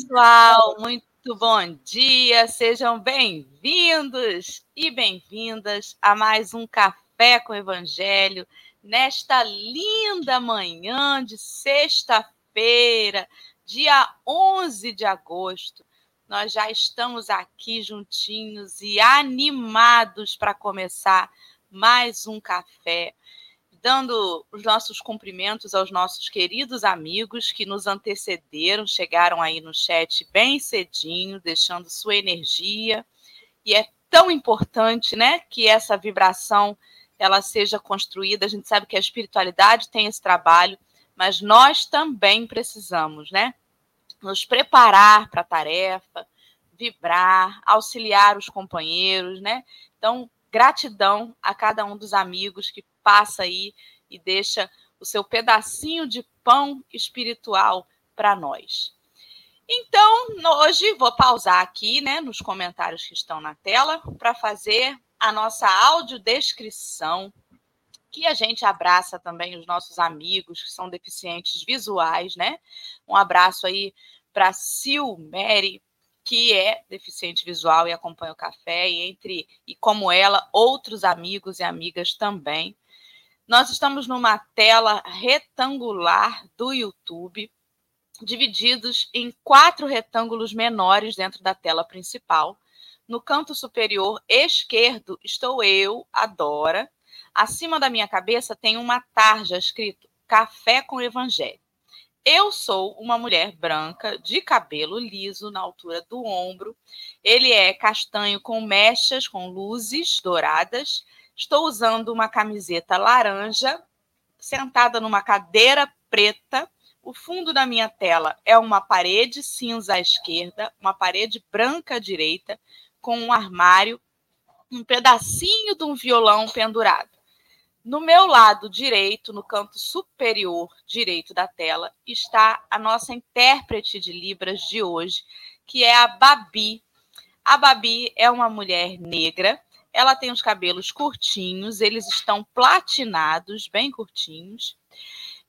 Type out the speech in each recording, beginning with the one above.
Pessoal! Muito bom dia! Sejam bem-vindos e bem-vindas a mais um Café com Evangelho nesta linda manhã de sexta-feira, dia 11 de agosto. Nós já estamos aqui juntinhos e animados para começar mais um café dando os nossos cumprimentos aos nossos queridos amigos que nos antecederam, chegaram aí no chat bem cedinho, deixando sua energia. E é tão importante, né, que essa vibração ela seja construída. A gente sabe que a espiritualidade tem esse trabalho, mas nós também precisamos, né, nos preparar para a tarefa, vibrar, auxiliar os companheiros, né? Então, gratidão a cada um dos amigos que passa aí e deixa o seu pedacinho de pão espiritual para nós. Então, hoje vou pausar aqui, né, nos comentários que estão na tela, para fazer a nossa audiodescrição, que a gente abraça também os nossos amigos que são deficientes visuais, né? Um abraço aí para Sil Mary, que é deficiente visual e acompanha o café, e entre e como ela, outros amigos e amigas também. Nós estamos numa tela retangular do YouTube, divididos em quatro retângulos menores dentro da tela principal. No canto superior esquerdo estou eu, a Dora. Acima da minha cabeça tem uma tarja escrito Café com Evangelho. Eu sou uma mulher branca, de cabelo liso na altura do ombro. Ele é castanho com mechas, com luzes douradas Estou usando uma camiseta laranja, sentada numa cadeira preta. O fundo da minha tela é uma parede cinza à esquerda, uma parede branca à direita, com um armário, um pedacinho de um violão pendurado. No meu lado direito, no canto superior direito da tela, está a nossa intérprete de Libras de hoje, que é a Babi. A Babi é uma mulher negra ela tem os cabelos curtinhos, eles estão platinados, bem curtinhos.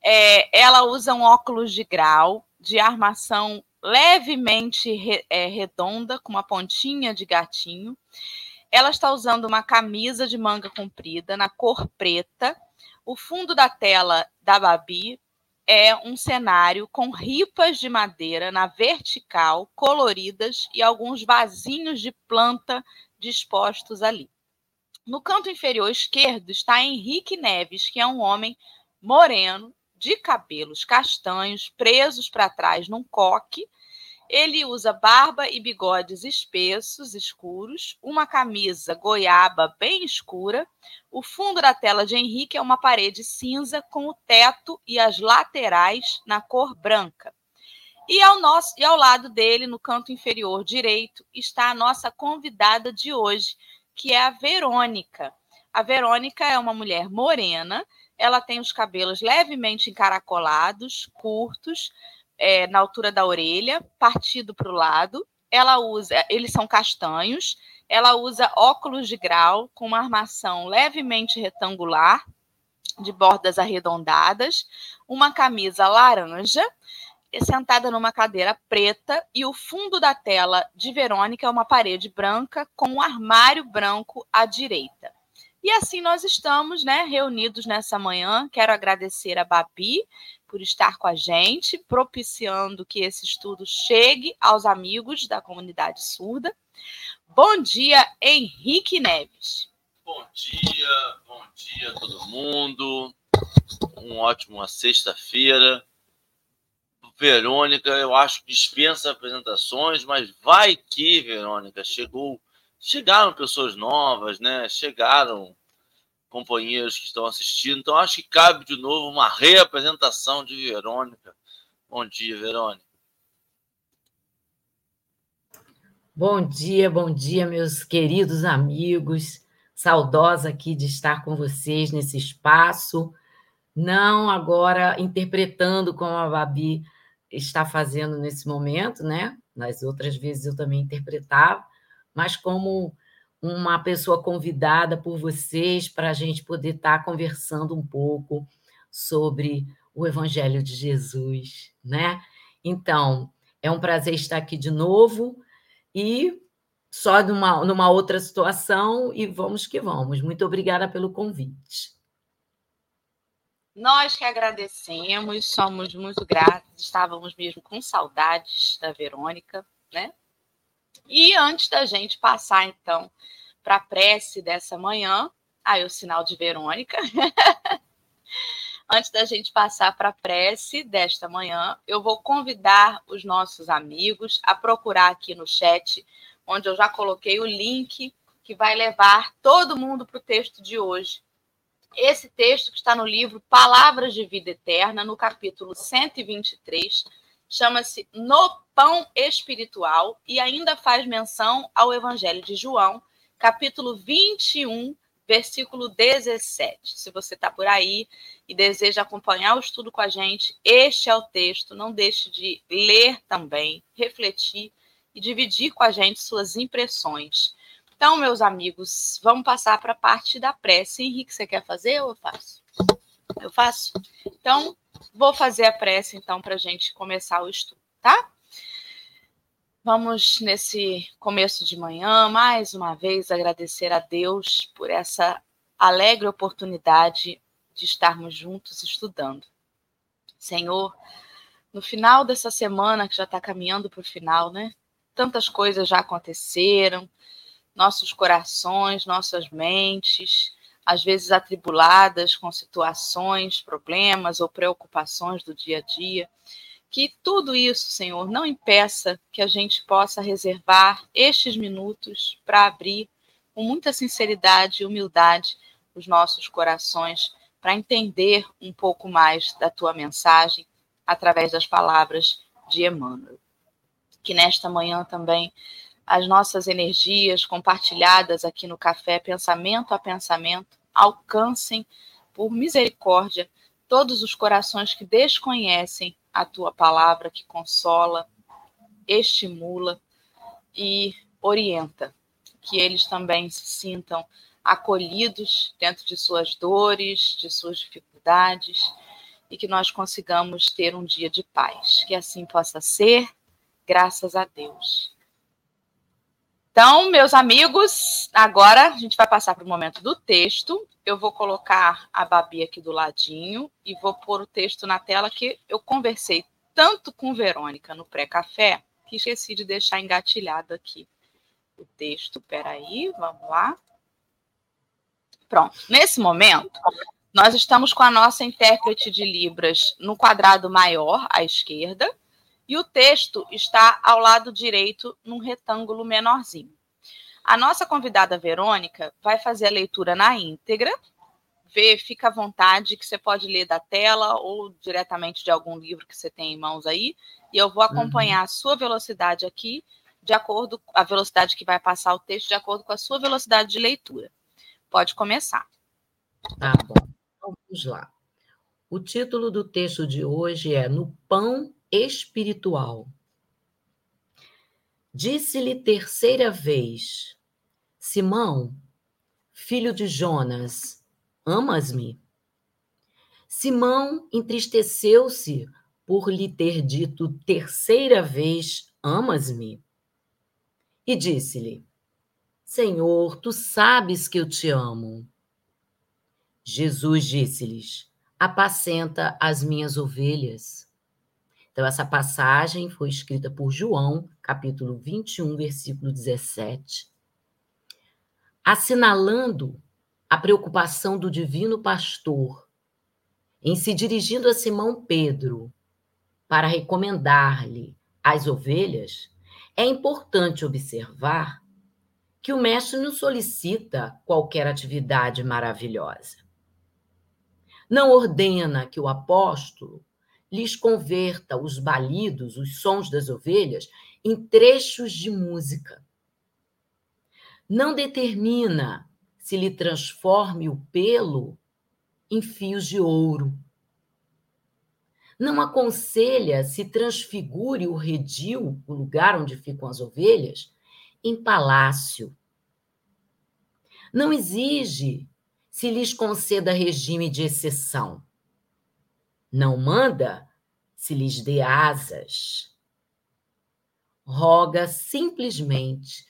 É, ela usa um óculos de grau, de armação levemente re, é, redonda, com uma pontinha de gatinho. Ela está usando uma camisa de manga comprida na cor preta. O fundo da tela da Babi é um cenário com ripas de madeira na vertical, coloridas e alguns vasinhos de planta dispostos ali. No canto inferior esquerdo está Henrique Neves, que é um homem moreno, de cabelos castanhos, presos para trás num coque. Ele usa barba e bigodes espessos, escuros, uma camisa goiaba bem escura. O fundo da tela de Henrique é uma parede cinza com o teto e as laterais na cor branca. E ao, nosso, e ao lado dele, no canto inferior direito, está a nossa convidada de hoje, que é a Verônica. A Verônica é uma mulher morena, ela tem os cabelos levemente encaracolados, curtos, é, na altura da orelha, partido para o lado. Ela usa, eles são castanhos. Ela usa óculos de grau com uma armação levemente retangular, de bordas arredondadas, uma camisa laranja sentada numa cadeira preta e o fundo da tela de Verônica é uma parede branca com um armário branco à direita. E assim nós estamos, né, reunidos nessa manhã. Quero agradecer a Babi por estar com a gente, propiciando que esse estudo chegue aos amigos da comunidade surda. Bom dia, Henrique Neves. Bom dia, bom dia a todo mundo. Um ótimo sexta-feira. Verônica, eu acho que dispensa apresentações, mas vai que, Verônica, chegou, chegaram pessoas novas, né? Chegaram companheiros que estão assistindo, então acho que cabe de novo uma reapresentação de Verônica. Bom dia, Verônica. Bom dia, bom dia, meus queridos amigos. Saudosa aqui de estar com vocês nesse espaço. Não agora interpretando como a Babi está fazendo nesse momento, né? Nas outras vezes eu também interpretava, mas como uma pessoa convidada por vocês para a gente poder estar tá conversando um pouco sobre o Evangelho de Jesus, né? Então, é um prazer estar aqui de novo e só numa, numa outra situação e vamos que vamos. Muito obrigada pelo convite. Nós que agradecemos, somos muito gratos, estávamos mesmo com saudades da Verônica, né? E antes da gente passar, então, para a prece dessa manhã, aí o sinal de Verônica. antes da gente passar para a prece desta manhã, eu vou convidar os nossos amigos a procurar aqui no chat, onde eu já coloquei o link que vai levar todo mundo para o texto de hoje. Esse texto que está no livro Palavras de Vida Eterna, no capítulo 123, chama-se No Pão Espiritual e ainda faz menção ao Evangelho de João, capítulo 21, versículo 17. Se você está por aí e deseja acompanhar o estudo com a gente, este é o texto. Não deixe de ler também, refletir e dividir com a gente suas impressões. Então, meus amigos, vamos passar para a parte da prece. Henrique, você quer fazer ou eu faço? Eu faço? Então, vou fazer a prece, então, para a gente começar o estudo, tá? Vamos, nesse começo de manhã, mais uma vez agradecer a Deus por essa alegre oportunidade de estarmos juntos estudando. Senhor, no final dessa semana, que já está caminhando para o final, né? Tantas coisas já aconteceram, nossos corações, nossas mentes, às vezes atribuladas com situações, problemas ou preocupações do dia a dia. Que tudo isso, Senhor, não impeça que a gente possa reservar estes minutos para abrir com muita sinceridade e humildade os nossos corações para entender um pouco mais da tua mensagem através das palavras de Emmanuel. Que nesta manhã também as nossas energias compartilhadas aqui no café, pensamento a pensamento, alcancem, por misericórdia, todos os corações que desconhecem a tua palavra, que consola, estimula e orienta. Que eles também se sintam acolhidos dentro de suas dores, de suas dificuldades e que nós consigamos ter um dia de paz. Que assim possa ser, graças a Deus. Então, meus amigos, agora a gente vai passar para o momento do texto. Eu vou colocar a Babi aqui do ladinho e vou pôr o texto na tela que eu conversei tanto com Verônica no pré-café que esqueci de deixar engatilhado aqui o texto. Peraí, vamos lá. Pronto. Nesse momento, nós estamos com a nossa intérprete de Libras no quadrado maior à esquerda e o texto está ao lado direito num retângulo menorzinho. A nossa convidada Verônica vai fazer a leitura na íntegra. Vê, fica à vontade, que você pode ler da tela ou diretamente de algum livro que você tem em mãos aí. E eu vou acompanhar uhum. a sua velocidade aqui, de acordo com a velocidade que vai passar o texto, de acordo com a sua velocidade de leitura. Pode começar. Tá bom. Vamos lá. O título do texto de hoje é No Pão espiritual. Disse-lhe terceira vez: Simão, filho de Jonas, amas-me? Simão entristeceu-se por lhe ter dito terceira vez: Amas-me? E disse-lhe: Senhor, tu sabes que eu te amo. Jesus disse-lhes: Apacenta as minhas ovelhas. Então, essa passagem foi escrita por João, capítulo 21, versículo 17, assinalando a preocupação do divino pastor em se dirigindo a Simão Pedro para recomendar-lhe as ovelhas, é importante observar que o mestre não solicita qualquer atividade maravilhosa. Não ordena que o apóstolo lhes converta os balidos, os sons das ovelhas, em trechos de música. Não determina se lhe transforme o pelo em fios de ouro. Não aconselha se transfigure o redil, o lugar onde ficam as ovelhas, em palácio. Não exige se lhes conceda regime de exceção não manda se lhes dê asas. Roga simplesmente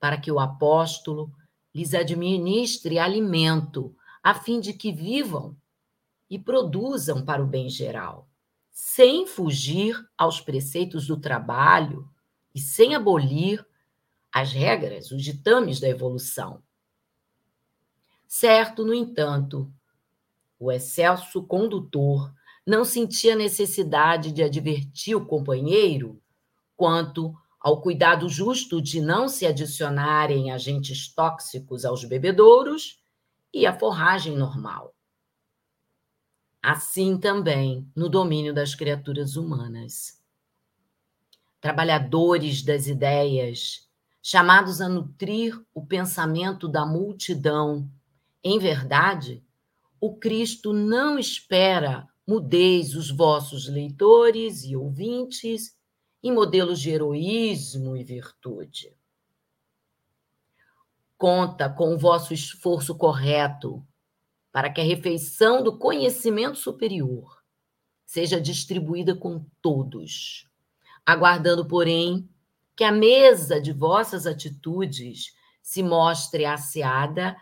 para que o apóstolo lhes administre alimento, a fim de que vivam e produzam para o bem geral, sem fugir aos preceitos do trabalho e sem abolir as regras, os ditames da evolução. Certo, no entanto, o excelso condutor não sentia necessidade de advertir o companheiro quanto ao cuidado justo de não se adicionarem agentes tóxicos aos bebedouros e à forragem normal. Assim também no domínio das criaturas humanas. Trabalhadores das ideias, chamados a nutrir o pensamento da multidão. Em verdade, o Cristo não espera mudeis os vossos leitores e ouvintes em modelos de heroísmo e virtude. Conta com o vosso esforço correto para que a refeição do conhecimento superior seja distribuída com todos, aguardando, porém, que a mesa de vossas atitudes se mostre asseada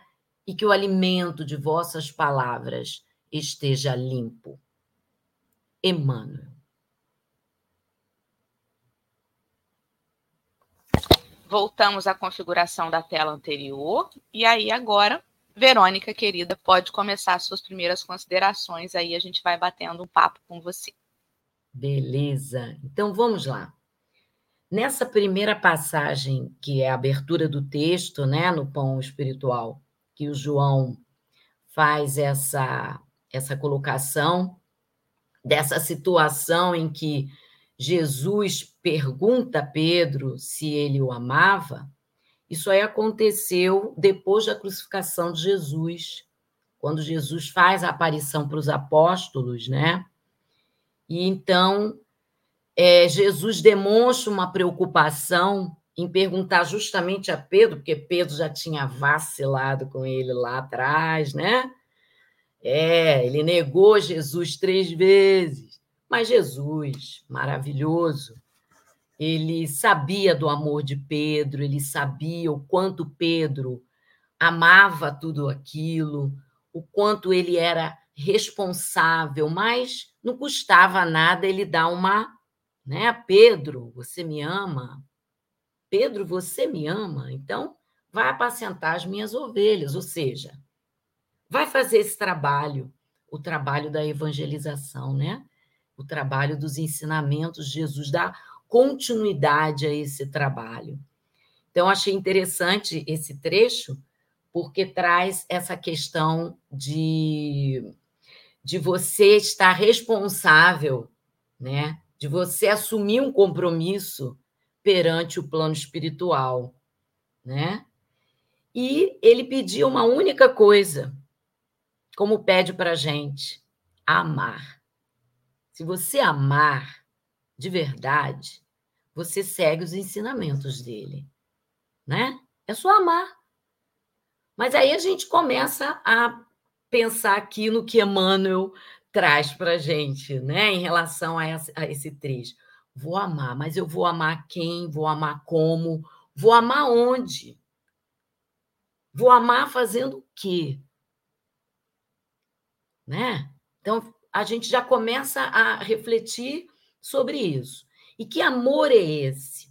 e que o alimento de vossas palavras esteja limpo. Emmanuel. Voltamos à configuração da tela anterior. E aí, agora, Verônica, querida, pode começar suas primeiras considerações. Aí a gente vai batendo um papo com você. Beleza. Então, vamos lá. Nessa primeira passagem, que é a abertura do texto, né, no pão espiritual, que o João faz essa, essa colocação, dessa situação em que Jesus pergunta a Pedro se ele o amava, isso aí aconteceu depois da crucificação de Jesus, quando Jesus faz a aparição para os apóstolos, né? E então é, Jesus demonstra uma preocupação em perguntar justamente a Pedro, porque Pedro já tinha vacilado com ele lá atrás, né? É, ele negou Jesus três vezes, mas Jesus, maravilhoso, ele sabia do amor de Pedro, ele sabia o quanto Pedro amava tudo aquilo, o quanto ele era responsável, mas não custava nada ele dar uma, né? Pedro, você me ama? Pedro, você me ama? Então, vai apacentar as minhas ovelhas, ou seja, vai fazer esse trabalho, o trabalho da evangelização, né? O trabalho dos ensinamentos de Jesus, dá continuidade a esse trabalho. Então, achei interessante esse trecho, porque traz essa questão de, de você estar responsável, né? de você assumir um compromisso perante o plano espiritual. Né? E ele pediu uma única coisa, como pede para gente: amar. Se você amar de verdade, você segue os ensinamentos dele, né? É só amar. Mas aí a gente começa a pensar aqui no que Emmanuel traz para gente, né? Em relação a esse, a esse trecho. Vou amar, mas eu vou amar quem? Vou amar como? Vou amar onde? Vou amar fazendo o quê? Né? Então, a gente já começa a refletir sobre isso. E que amor é esse?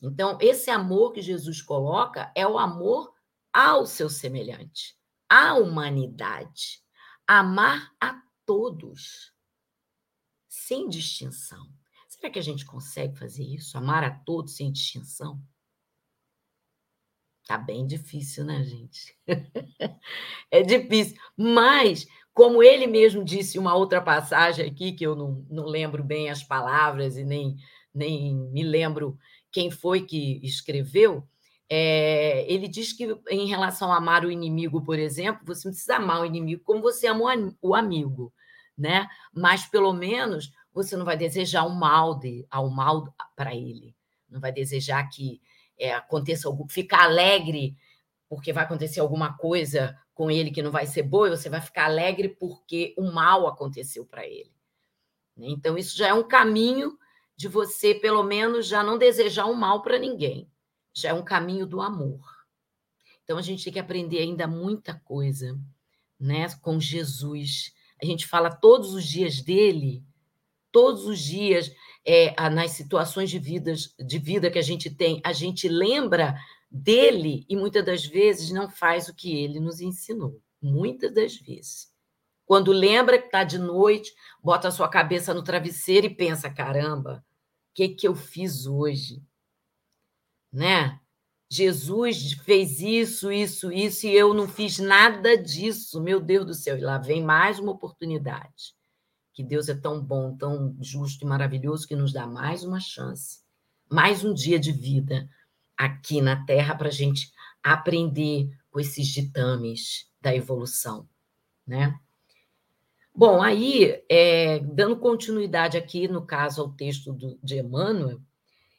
Então, esse amor que Jesus coloca é o amor ao seu semelhante, à humanidade. Amar a todos, sem distinção. Será que a gente consegue fazer isso? Amar a todos sem distinção? Tá bem difícil, né, gente? é difícil. Mas como ele mesmo disse uma outra passagem aqui, que eu não, não lembro bem as palavras e nem, nem me lembro quem foi que escreveu, é, ele diz que em relação a amar o inimigo, por exemplo, você não precisa amar o inimigo como você ama o amigo, né? Mas pelo menos você não vai desejar o mal de, ao mal para ele, não vai desejar que é, aconteça algo, ficar alegre porque vai acontecer alguma coisa com ele que não vai ser boa, você vai ficar alegre porque o mal aconteceu para ele. Né? Então, isso já é um caminho de você, pelo menos, já não desejar um mal para ninguém. Já é um caminho do amor. Então, a gente tem que aprender ainda muita coisa né, com Jesus. A gente fala todos os dias dele, todos os dias, é, nas situações de, vidas, de vida que a gente tem, a gente lembra dele e muitas das vezes não faz o que ele nos ensinou. Muitas das vezes. Quando lembra que está de noite, bota a sua cabeça no travesseiro e pensa: caramba, o que, que eu fiz hoje? Né? Jesus fez isso, isso, isso, e eu não fiz nada disso. Meu Deus do céu, e lá vem mais uma oportunidade. Que Deus é tão bom, tão justo e maravilhoso que nos dá mais uma chance, mais um dia de vida aqui na Terra para a gente aprender com esses ditames da evolução, né? Bom, aí, é, dando continuidade aqui, no caso, ao texto do, de Emmanuel,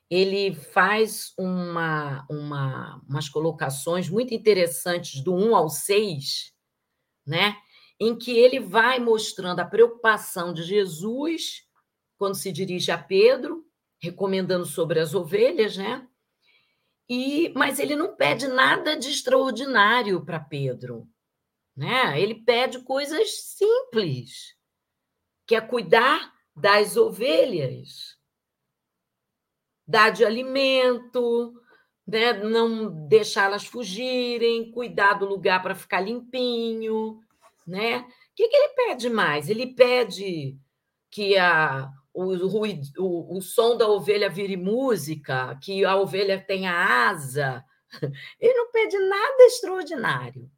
ele faz uma, uma, umas colocações muito interessantes do 1 ao 6, né? em que ele vai mostrando a preocupação de Jesus quando se dirige a Pedro, recomendando sobre as ovelhas, né? E, mas ele não pede nada de extraordinário para Pedro. Né? Ele pede coisas simples, que é cuidar das ovelhas, dar de alimento, né? não deixá-las fugirem, cuidar do lugar para ficar limpinho. Né? O que, que ele pede mais? Ele pede que a, o, o, o som da ovelha vire música, que a ovelha tenha asa. Ele não pede nada extraordinário.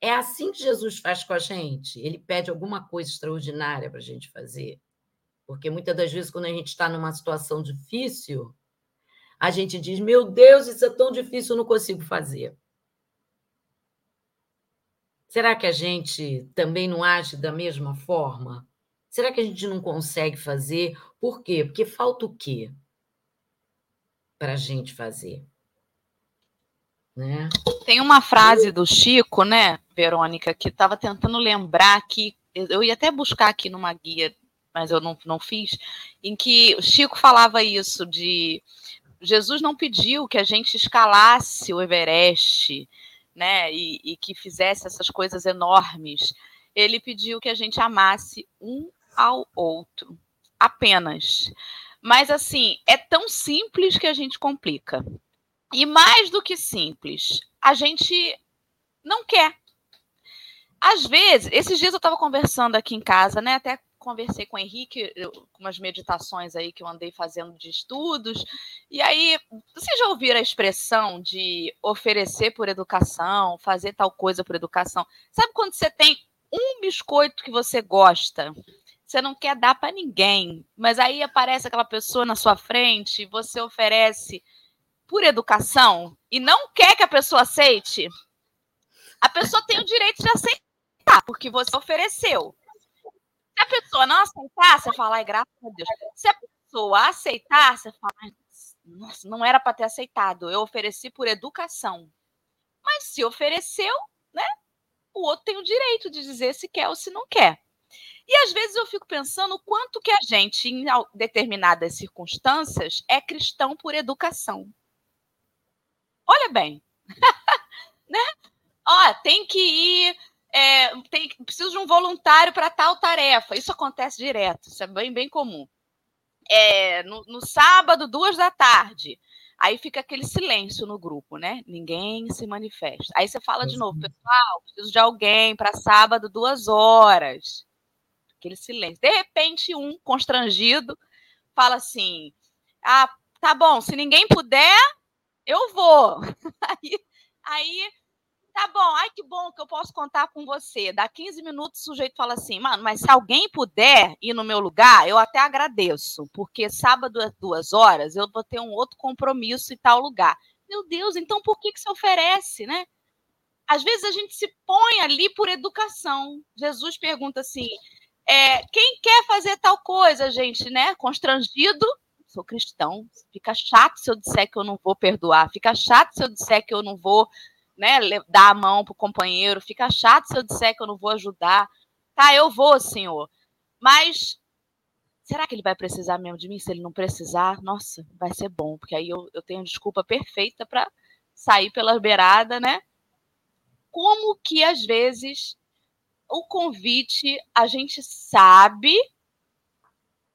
É assim que Jesus faz com a gente. Ele pede alguma coisa extraordinária para a gente fazer. Porque muitas das vezes, quando a gente está numa situação difícil, a gente diz: Meu Deus, isso é tão difícil, eu não consigo fazer. Será que a gente também não age da mesma forma? Será que a gente não consegue fazer? Por quê? Porque falta o quê para a gente fazer? Né? Tem uma frase do Chico, né, Verônica, que estava tentando lembrar que eu ia até buscar aqui numa guia, mas eu não, não fiz, em que o Chico falava isso de Jesus não pediu que a gente escalasse o Everest, né, e, e que fizesse essas coisas enormes. Ele pediu que a gente amasse um ao outro, apenas. Mas assim, é tão simples que a gente complica. E mais do que simples, a gente não quer. Às vezes, esses dias eu estava conversando aqui em casa, né? Até conversei com o Henrique, com umas meditações aí que eu andei fazendo de estudos. E aí, vocês já ouviram a expressão de oferecer por educação, fazer tal coisa por educação? Sabe quando você tem um biscoito que você gosta, você não quer dar para ninguém, mas aí aparece aquela pessoa na sua frente, você oferece por educação e não quer que a pessoa aceite, a pessoa tem o direito de aceitar, porque você ofereceu. Se a pessoa não aceitar, você fala, ai, graças a Deus. Se a pessoa aceitar, você fala, nossa, não era para ter aceitado, eu ofereci por educação. Mas se ofereceu, né? O outro tem o direito de dizer se quer ou se não quer. E às vezes eu fico pensando o quanto que a gente, em determinadas circunstâncias, é cristão por educação. Olha bem, né? Ó, tem que ir, é, tem, preciso de um voluntário para tal tarefa. Isso acontece direto, isso é bem, bem comum. É, no, no sábado, duas da tarde. Aí fica aquele silêncio no grupo, né? Ninguém se manifesta. Aí você fala de novo, pessoal, preciso de alguém para sábado, duas horas aquele silêncio. De repente, um constrangido fala assim: Ah, tá bom, se ninguém puder, eu vou. Aí, aí tá bom, ai que bom que eu posso contar com você. Dá 15 minutos, o sujeito fala assim, mano, mas se alguém puder ir no meu lugar, eu até agradeço, porque sábado às duas horas eu vou ter um outro compromisso em tal lugar. Meu Deus, então por que, que se oferece, né? Às vezes a gente se põe ali por educação. Jesus pergunta assim: é, quem quer fazer tal coisa, gente, né? Constrangido, sou cristão. Fica chato se eu disser que eu não vou perdoar. Fica chato se eu disser que eu não vou né, dar a mão para o companheiro. Fica chato se eu disser que eu não vou ajudar. Tá, eu vou, senhor. Mas será que ele vai precisar mesmo de mim? Se ele não precisar, nossa, vai ser bom, porque aí eu, eu tenho desculpa perfeita para sair pela beirada, né? Como que às vezes o convite a gente sabe,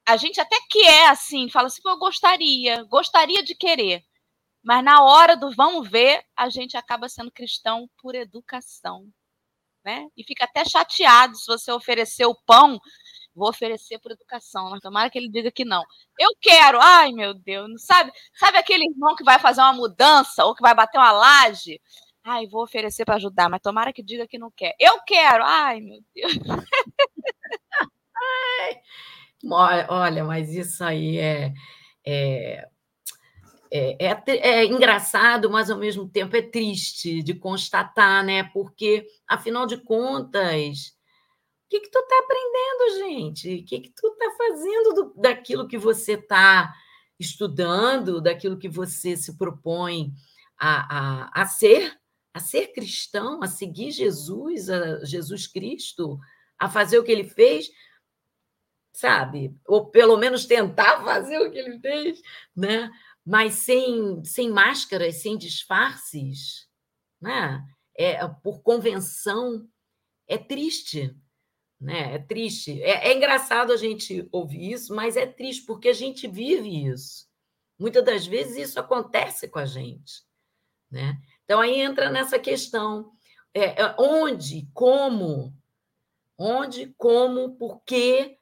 a gente até quer assim, fala assim, eu gostaria, gostaria de querer, mas na hora do vamos ver, a gente acaba sendo cristão por educação, né? E fica até chateado se você oferecer o pão, vou oferecer por educação, mas tomara que ele diga que não. Eu quero, ai meu Deus, não sabe? Sabe aquele irmão que vai fazer uma mudança ou que vai bater uma laje? Ai, vou oferecer para ajudar, mas tomara que diga que não quer. Eu quero, ai meu Deus. Olha, mas isso aí é, é é, é, é, engraçado, mas ao mesmo tempo é triste de constatar, né? Porque, afinal de contas, o que, que tu está aprendendo, gente? O que, que tu está fazendo do, daquilo que você está estudando, daquilo que você se propõe a, a, a ser, a ser cristão, a seguir Jesus, a Jesus Cristo, a fazer o que ele fez? Sabe? Ou pelo menos tentar fazer o que ele fez, né? mas sem, sem máscaras, sem disfarces, né? é, por convenção, é triste. Né? É triste. É, é engraçado a gente ouvir isso, mas é triste porque a gente vive isso. Muitas das vezes isso acontece com a gente. Né? Então aí entra nessa questão. É, é onde, como, onde, como, por que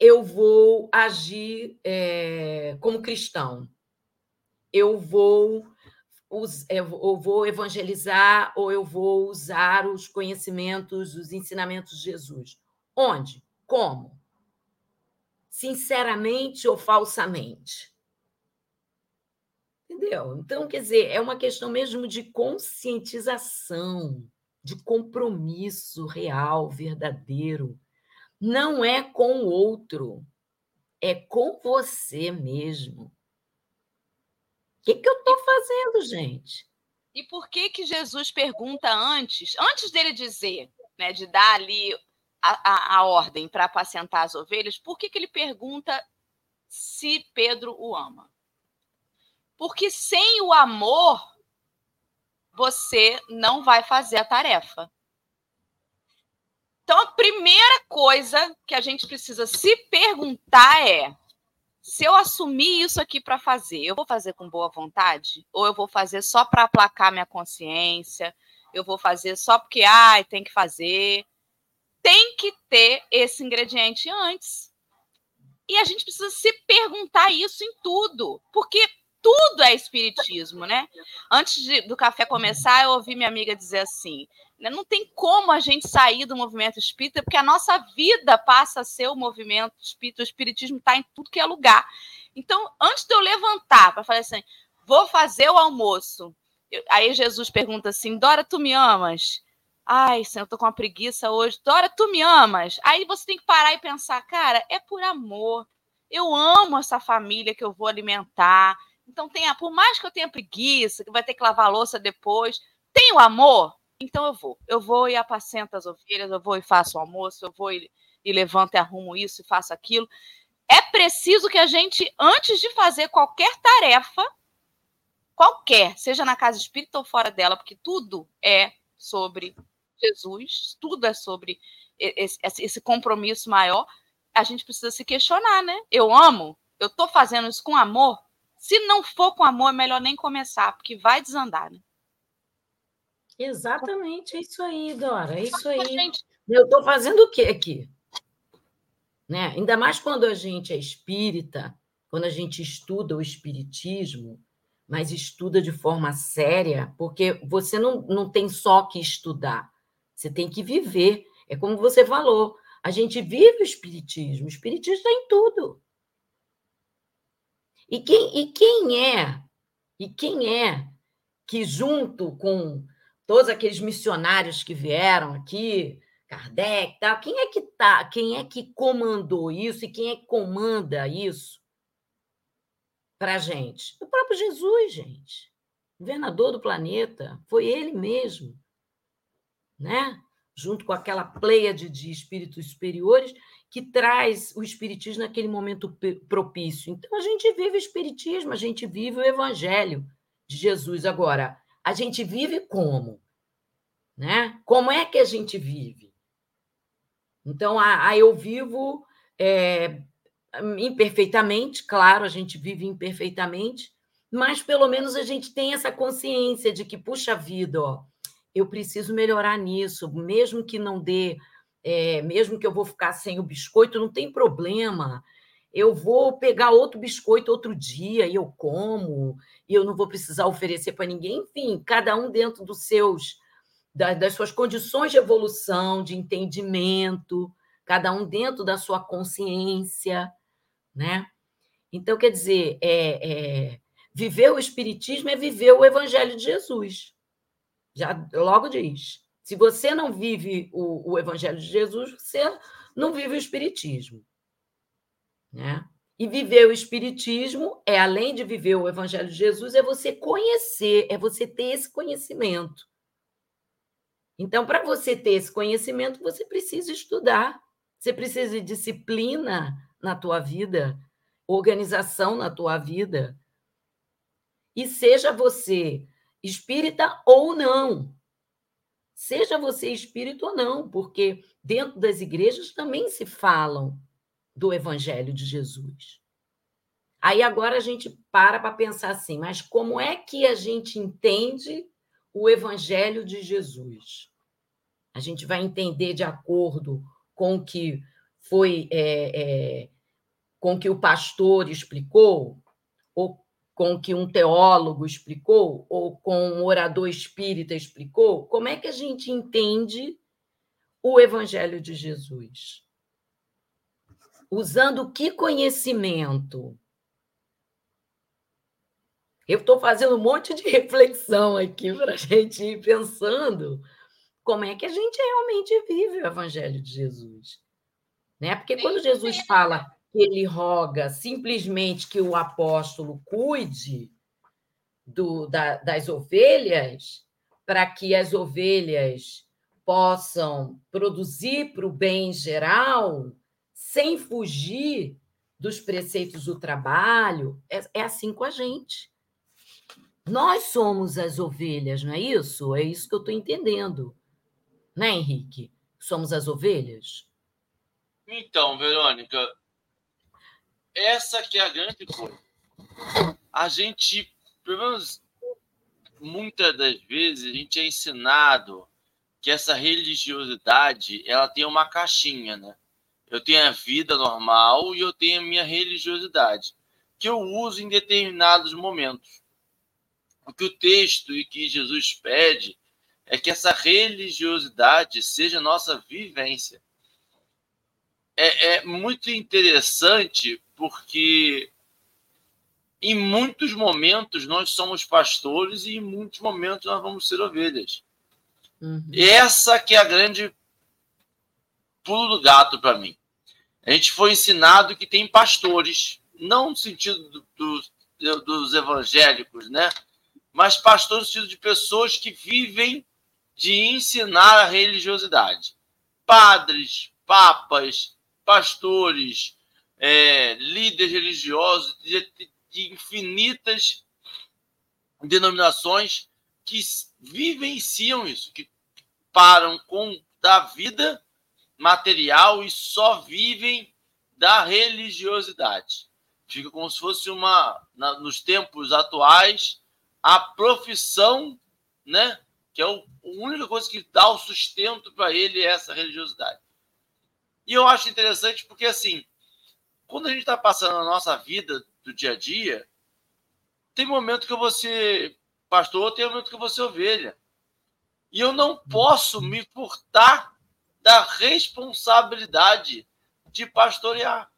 eu vou agir é, como cristão? eu vou eu vou evangelizar ou eu vou usar os conhecimentos, os ensinamentos de Jesus. Onde? Como? Sinceramente ou falsamente? Entendeu? Então, quer dizer, é uma questão mesmo de conscientização, de compromisso real, verdadeiro. Não é com o outro, é com você mesmo que, que eu estou fazendo, gente? E por que que Jesus pergunta antes, antes dele dizer, né, de dar ali a, a, a ordem para apacentar as ovelhas, por que, que ele pergunta se Pedro o ama? Porque sem o amor, você não vai fazer a tarefa. Então, a primeira coisa que a gente precisa se perguntar é: se eu assumir isso aqui para fazer, eu vou fazer com boa vontade? Ou eu vou fazer só para aplacar minha consciência? Eu vou fazer só porque, ai, tem que fazer? Tem que ter esse ingrediente antes. E a gente precisa se perguntar isso em tudo, porque tudo é espiritismo, né? Antes de, do café começar, eu ouvi minha amiga dizer assim: né? Não tem como a gente sair do movimento espírita, porque a nossa vida passa a ser o movimento espírita, o espiritismo está em tudo que é lugar. Então, antes de eu levantar para falar assim, vou fazer o almoço, eu, aí Jesus pergunta assim: Dora, tu me amas? Ai, Senhor, eu tô com uma preguiça hoje. Dora, tu me amas? Aí você tem que parar e pensar, cara, é por amor. Eu amo essa família que eu vou alimentar. Então, tenha, por mais que eu tenha preguiça, que vai ter que lavar a louça depois, tenho amor, então eu vou. Eu vou e apacento as ovelhas, eu vou e faço o almoço, eu vou e, e levanto e arrumo isso e faço aquilo. É preciso que a gente, antes de fazer qualquer tarefa, qualquer, seja na casa espírita ou fora dela, porque tudo é sobre Jesus, tudo é sobre esse, esse compromisso maior, a gente precisa se questionar, né? Eu amo, eu estou fazendo isso com amor. Se não for com amor, é melhor nem começar, porque vai desandar, né? Exatamente, é isso aí, Dora, é isso aí. Eu estou fazendo o que aqui? Né? Ainda mais quando a gente é espírita, quando a gente estuda o espiritismo, mas estuda de forma séria, porque você não, não tem só que estudar, você tem que viver. É como você falou, a gente vive o espiritismo, o espiritismo está em tudo. E quem, e quem é? E quem é que junto com todos aqueles missionários que vieram aqui, Kardec, tá? quem é que tá, quem é que comandou isso e quem é que comanda isso para gente? O próprio Jesus, gente, governador do planeta, foi ele mesmo, né? junto com aquela pleiade de espíritos superiores, que traz o espiritismo naquele momento propício. Então, a gente vive o espiritismo, a gente vive o evangelho de Jesus. Agora, a gente vive como? Né? Como é que a gente vive? Então, a, a eu vivo é, imperfeitamente, claro, a gente vive imperfeitamente, mas pelo menos a gente tem essa consciência de que, puxa vida, ó, eu preciso melhorar nisso, mesmo que não dê, é, mesmo que eu vou ficar sem o biscoito, não tem problema. Eu vou pegar outro biscoito outro dia e eu como, e eu não vou precisar oferecer para ninguém. Enfim, cada um dentro dos seus das suas condições de evolução, de entendimento, cada um dentro da sua consciência, né? Então, quer dizer, é, é, viver o Espiritismo é viver o Evangelho de Jesus. Já logo diz. Se você não vive o, o Evangelho de Jesus, você não vive o Espiritismo. Né? E viver o Espiritismo é, além de viver o Evangelho de Jesus, é você conhecer, é você ter esse conhecimento. Então, para você ter esse conhecimento, você precisa estudar, você precisa de disciplina na tua vida, organização na tua vida. E seja você espírita ou não. Seja você espírita ou não, porque dentro das igrejas também se falam do Evangelho de Jesus. Aí agora a gente para para pensar assim, mas como é que a gente entende o Evangelho de Jesus? A gente vai entender de acordo com o que foi é, é, com o que o pastor explicou, ou com o que um teólogo explicou, ou com um orador espírita explicou, como é que a gente entende o Evangelho de Jesus? Usando que conhecimento? Eu estou fazendo um monte de reflexão aqui para a gente ir pensando como é que a gente realmente vive o Evangelho de Jesus. Né? Porque quando Jesus fala ele roga simplesmente que o apóstolo cuide do, da, das ovelhas, para que as ovelhas possam produzir para o bem geral, sem fugir dos preceitos do trabalho, é, é assim com a gente. Nós somos as ovelhas, não é isso? É isso que eu estou entendendo. Né, Henrique? Somos as ovelhas? Então, Verônica, essa que é a grande coisa. A gente, pelo menos muitas das vezes, a gente é ensinado que essa religiosidade ela tem uma caixinha, né? Eu tenho a vida normal e eu tenho a minha religiosidade, que eu uso em determinados momentos. O que o texto e que Jesus pede é que essa religiosidade seja nossa vivência é, é muito interessante porque em muitos momentos nós somos pastores e em muitos momentos nós vamos ser ovelhas. Uhum. Essa que é a grande pulo do gato para mim. A gente foi ensinado que tem pastores, não no sentido do, do, dos evangélicos, né? Mas pastores no sentido de pessoas que vivem de ensinar a religiosidade. Padres, papas, pastores, é, líderes religiosos de, de infinitas denominações que vivenciam isso, que param com da vida material e só vivem da religiosidade. Fica como se fosse uma, na, nos tempos atuais, a profissão, né? Que é o, a única coisa que dá o sustento para ele é essa religiosidade. E eu acho interessante porque, assim, quando a gente está passando a nossa vida do dia a dia, tem momento que eu vou ser pastor, tem momento que eu vou ser ovelha. E eu não posso me furtar da responsabilidade de pastorear.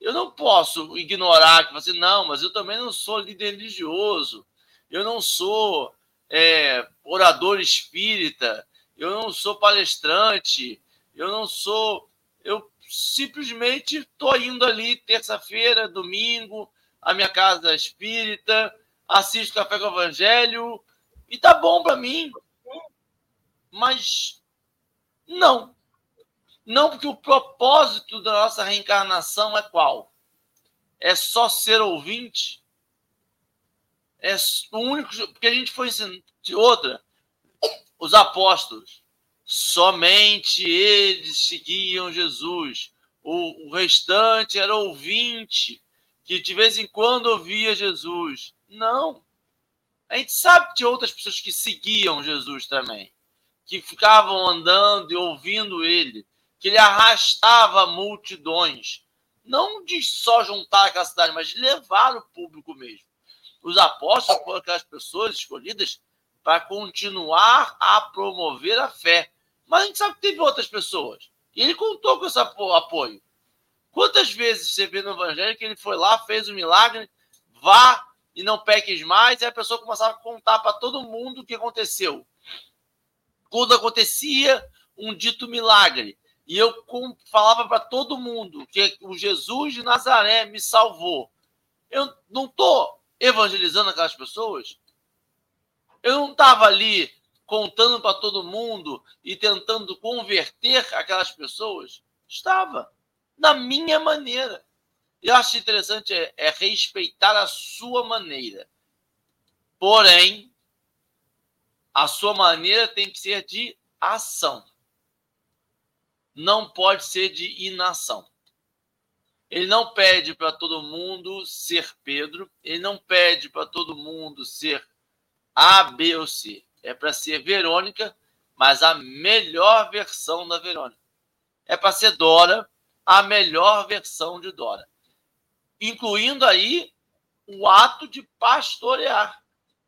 Eu não posso ignorar que você, não, mas eu também não sou líder religioso, eu não sou é, orador espírita, eu não sou palestrante, eu não sou eu simplesmente estou indo ali terça-feira, domingo, a minha casa espírita, assisto Café com o Evangelho e tá bom para mim. Mas Não. Não, porque o propósito da nossa reencarnação é qual? É só ser ouvinte? É o único. Porque a gente foi ensinando. De outra, os apóstolos, somente eles seguiam Jesus. O, o restante era ouvinte, que de vez em quando ouvia Jesus. Não. A gente sabe tinha outras pessoas que seguiam Jesus também, que ficavam andando e ouvindo ele, que ele arrastava multidões, não de só juntar aquela cidade, mas de levar o público mesmo. Os apóstolos foram aquelas pessoas escolhidas para continuar a promover a fé. Mas a gente sabe que teve outras pessoas. E ele contou com esse apoio. Quantas vezes você vê no Evangelho que ele foi lá, fez o um milagre, vá e não peques mais, e a pessoa começava a contar para todo mundo o que aconteceu. Quando acontecia um dito milagre, e eu falava para todo mundo que o Jesus de Nazaré me salvou, eu não estou evangelizando aquelas pessoas? Eu não estava ali contando para todo mundo e tentando converter aquelas pessoas? Estava, da minha maneira eu acho interessante é, é respeitar a sua maneira. Porém, a sua maneira tem que ser de ação. Não pode ser de inação. Ele não pede para todo mundo ser Pedro, ele não pede para todo mundo ser A, B ou C. É para ser Verônica, mas a melhor versão da Verônica. É para ser Dora, a melhor versão de Dora incluindo aí o ato de pastorear,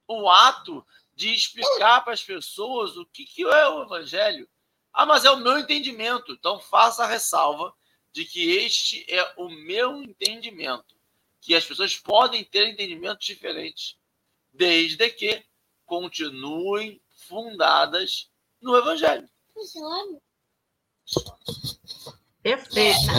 o ato de explicar para as pessoas o que, que é o evangelho. Ah, mas é o meu entendimento. Então faça a ressalva de que este é o meu entendimento, que as pessoas podem ter entendimentos diferentes, desde que continuem fundadas no evangelho. Perfeito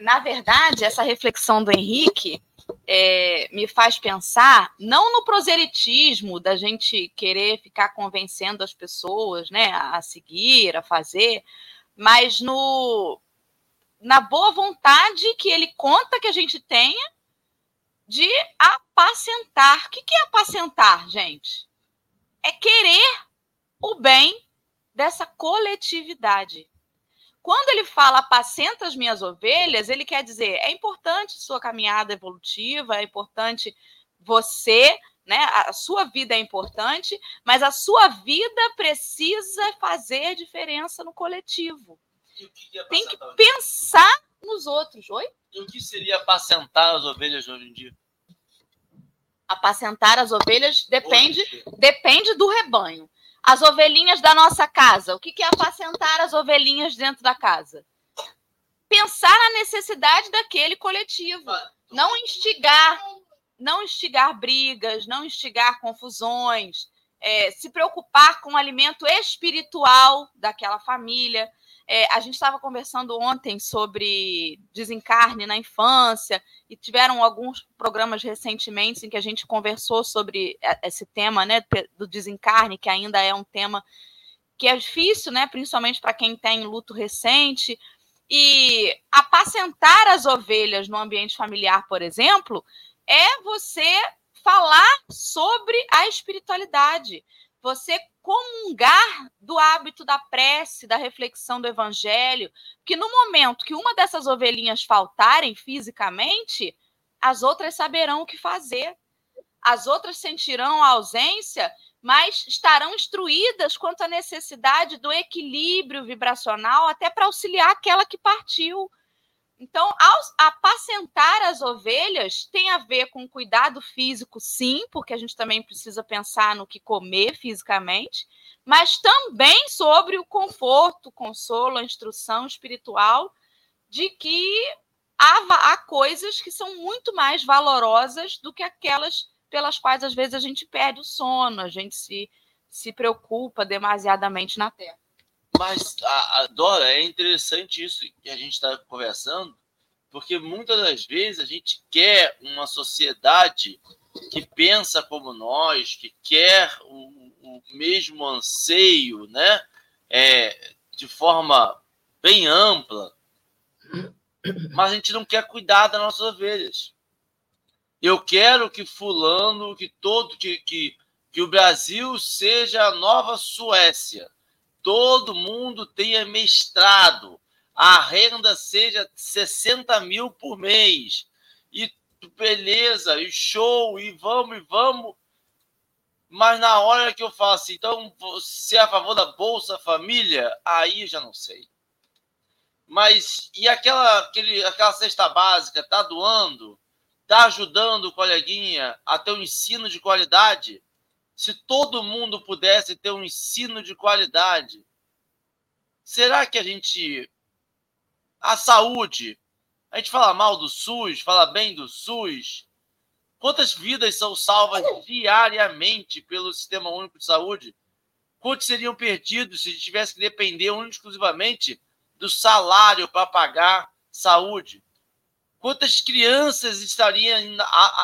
na verdade, essa reflexão do Henrique é, me faz pensar não no proselitismo da gente querer ficar convencendo as pessoas né, a seguir, a fazer, mas no na boa vontade que ele conta que a gente tenha de apacentar. O que é apacentar, gente? É querer o bem dessa coletividade. Quando ele fala apacenta as minhas ovelhas, ele quer dizer é importante sua caminhada evolutiva, é importante você, né? A sua vida é importante, mas a sua vida precisa fazer diferença no coletivo. Que é Tem que pensar nos outros. Oi? E o que seria apacentar as ovelhas hoje em dia? Apacentar as ovelhas depende, depende do rebanho. As ovelhinhas da nossa casa. O que é apacentar as ovelhinhas dentro da casa? Pensar na necessidade daquele coletivo. Não instigar, não instigar brigas, não instigar confusões, é, se preocupar com o alimento espiritual daquela família. É, a gente estava conversando ontem sobre desencarne na infância e tiveram alguns programas recentemente em que a gente conversou sobre esse tema, né, do desencarne, que ainda é um tema que é difícil, né, principalmente para quem tem luto recente. E apacentar as ovelhas no ambiente familiar, por exemplo, é você falar sobre a espiritualidade, você comungar do hábito da prece, da reflexão do evangelho, que no momento que uma dessas ovelhinhas faltarem fisicamente, as outras saberão o que fazer. As outras sentirão a ausência, mas estarão instruídas quanto à necessidade do equilíbrio vibracional até para auxiliar aquela que partiu. Então, apacentar as ovelhas tem a ver com cuidado físico, sim, porque a gente também precisa pensar no que comer fisicamente, mas também sobre o conforto, o consolo, a instrução espiritual de que há, há coisas que são muito mais valorosas do que aquelas pelas quais às vezes a gente perde o sono, a gente se, se preocupa demasiadamente na terra. Mas, a, a Dora, é interessante isso que a gente está conversando, porque muitas das vezes a gente quer uma sociedade que pensa como nós, que quer o, o mesmo anseio, né? É, de forma bem ampla, mas a gente não quer cuidar das nossas ovelhas. Eu quero que fulano, que todo, que, que, que o Brasil seja a nova Suécia. Todo mundo tenha mestrado, a renda seja 60 mil por mês. E beleza, e show, e vamos, e vamos. Mas na hora que eu falo assim, então você é a favor da Bolsa Família? Aí eu já não sei. Mas e aquela, aquele, aquela cesta básica, tá doando? Tá ajudando o coleguinha a ter um ensino de qualidade? Se todo mundo pudesse ter um ensino de qualidade, será que a gente. A saúde, a gente fala mal do SUS, fala bem do SUS. Quantas vidas são salvas diariamente pelo Sistema Único de Saúde? Quantos seriam perdidos se a gente tivesse que depender exclusivamente do salário para pagar saúde? Quantas crianças estariam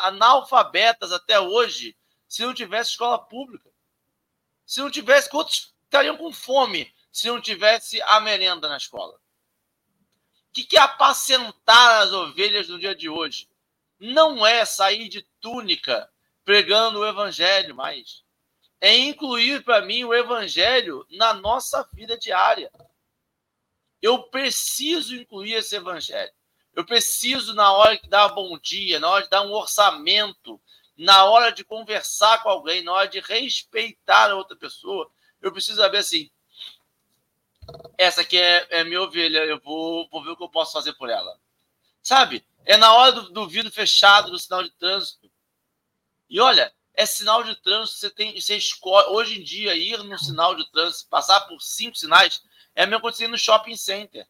analfabetas até hoje se não tivesse escola pública? Se não tivesse, quantos estariam com fome se não tivesse a merenda na escola? O que é apacentar as ovelhas no dia de hoje? Não é sair de túnica pregando o evangelho mais. É incluir para mim o evangelho na nossa vida diária. Eu preciso incluir esse evangelho. Eu preciso, na hora de dar bom dia, na hora de dar um orçamento, na hora de conversar com alguém, na hora de respeitar a outra pessoa, eu preciso saber assim: essa aqui é, é minha ovelha, eu vou, vou ver o que eu posso fazer por ela. Sabe? É na hora do, do vidro fechado do sinal de trânsito. E olha, é sinal de trânsito, você tem, você escolhe, hoje em dia, ir no sinal de trânsito, passar por cinco sinais, é a mesma coisa no shopping center.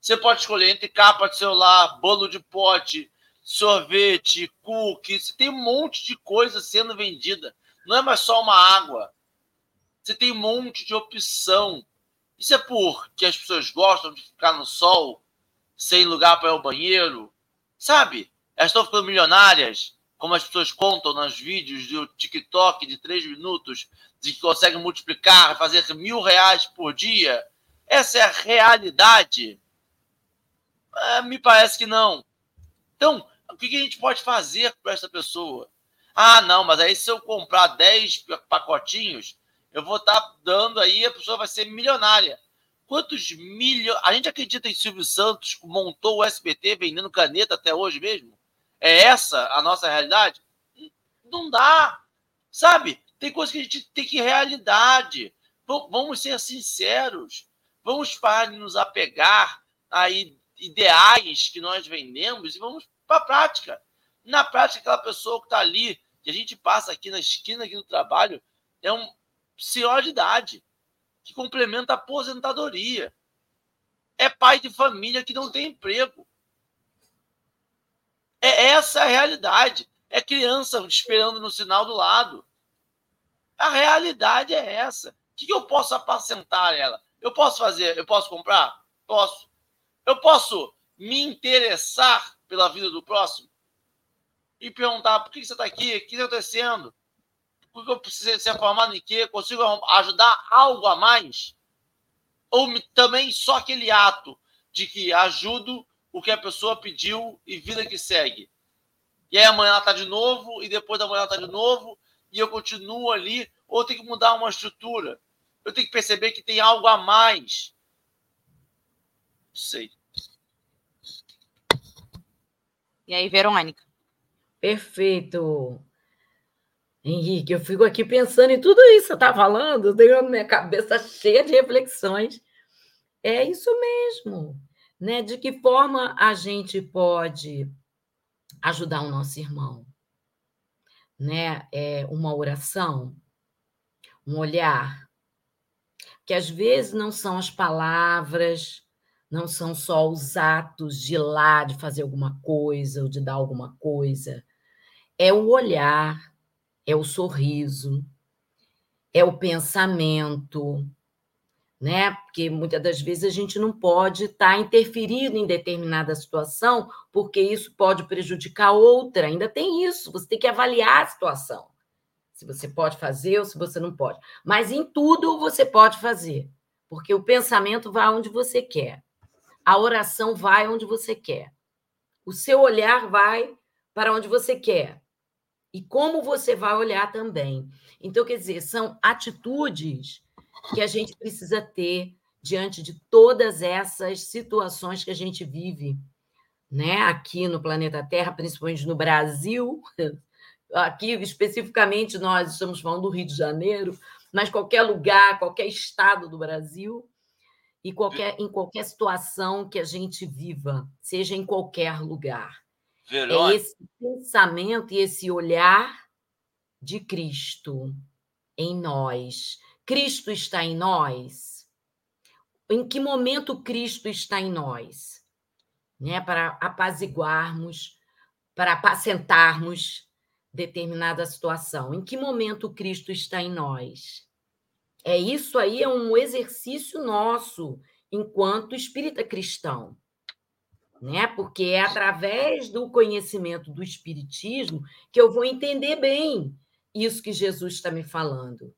Você pode escolher entre capa de celular, bolo de pote, sorvete, cookies. Tem um monte de coisa sendo vendida. Não é mais só uma água. Você tem um monte de opção. Isso é porque as pessoas gostam de ficar no sol, sem lugar para ir ao banheiro. Sabe? Elas estão ficando milionárias, como as pessoas contam nos vídeos do TikTok de três minutos, de que conseguem multiplicar, fazer mil reais por dia. Essa é a realidade. Ah, me parece que não. Então, o que a gente pode fazer para essa pessoa? Ah, não, mas aí se eu comprar 10 pacotinhos, eu vou estar tá dando aí, a pessoa vai ser milionária. Quantos milhões. A gente acredita em Silvio Santos, que montou o SBT vendendo caneta até hoje mesmo? É essa a nossa realidade? Não dá. Sabe? Tem coisa que a gente tem que realidade. Vamos ser sinceros. Vamos parar de nos apegar a ideais que nós vendemos e vamos para a prática. Na prática, aquela pessoa que está ali, que a gente passa aqui na esquina aqui do trabalho, é um senhor de idade que complementa a aposentadoria. É pai de família que não tem emprego. É essa a realidade. É criança esperando no sinal do lado. A realidade é essa. O que eu posso apacentar ela? Eu posso fazer? Eu posso comprar? Posso. Eu posso me interessar pela vida do próximo e perguntar por que você está aqui, o que está acontecendo, por que eu preciso ser formado em quê, consigo ajudar algo a mais? Ou também só aquele ato de que ajudo o que a pessoa pediu e vida que segue. E aí amanhã ela está de novo, e depois da manhã ela está de novo, e eu continuo ali, ou tem que mudar uma estrutura. Eu tenho que perceber que tem algo a mais. Não sei. E aí, Verônica? Perfeito. Henrique, eu fico aqui pensando em tudo isso que você está falando, tenho minha cabeça cheia de reflexões. É isso mesmo, né? De que forma a gente pode ajudar o nosso irmão? Né? É uma oração, um olhar, que às vezes não são as palavras, não são só os atos de ir lá, de fazer alguma coisa ou de dar alguma coisa. É o olhar, é o sorriso, é o pensamento, né? Porque muitas das vezes a gente não pode estar tá interferindo em determinada situação, porque isso pode prejudicar outra. Ainda tem isso, você tem que avaliar a situação. Se você pode fazer ou se você não pode. Mas em tudo você pode fazer. Porque o pensamento vai onde você quer, a oração vai onde você quer, o seu olhar vai para onde você quer e como você vai olhar também. Então, quer dizer, são atitudes que a gente precisa ter diante de todas essas situações que a gente vive, né, aqui no planeta Terra, principalmente no Brasil. Aqui, especificamente, nós estamos falando do Rio de Janeiro, mas qualquer lugar, qualquer estado do Brasil e qualquer, em qualquer situação que a gente viva, seja em qualquer lugar. Verônica. É esse pensamento e esse olhar de Cristo em nós. Cristo está em nós? Em que momento Cristo está em nós? Né? Para apaziguarmos, para apacentarmos determinada situação. Em que momento Cristo está em nós? É isso aí, é um exercício nosso enquanto espírita cristão né? Porque é através do conhecimento do espiritismo que eu vou entender bem isso que Jesus está me falando.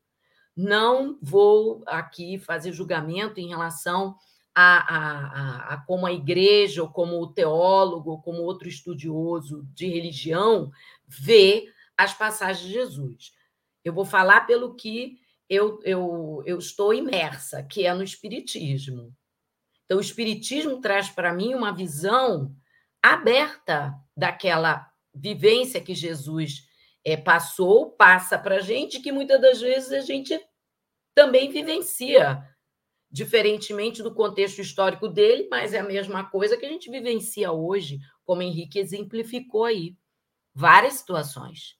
Não vou aqui fazer julgamento em relação a, a, a, a como a igreja, ou como o teólogo, ou como outro estudioso de religião vê as passagens de Jesus. Eu vou falar pelo que eu, eu, eu estou imersa, que é no Espiritismo. Então, o Espiritismo traz para mim uma visão aberta daquela vivência que Jesus é, passou, passa para a gente, que muitas das vezes a gente também vivencia, diferentemente do contexto histórico dele, mas é a mesma coisa que a gente vivencia hoje, como Henrique exemplificou aí, várias situações,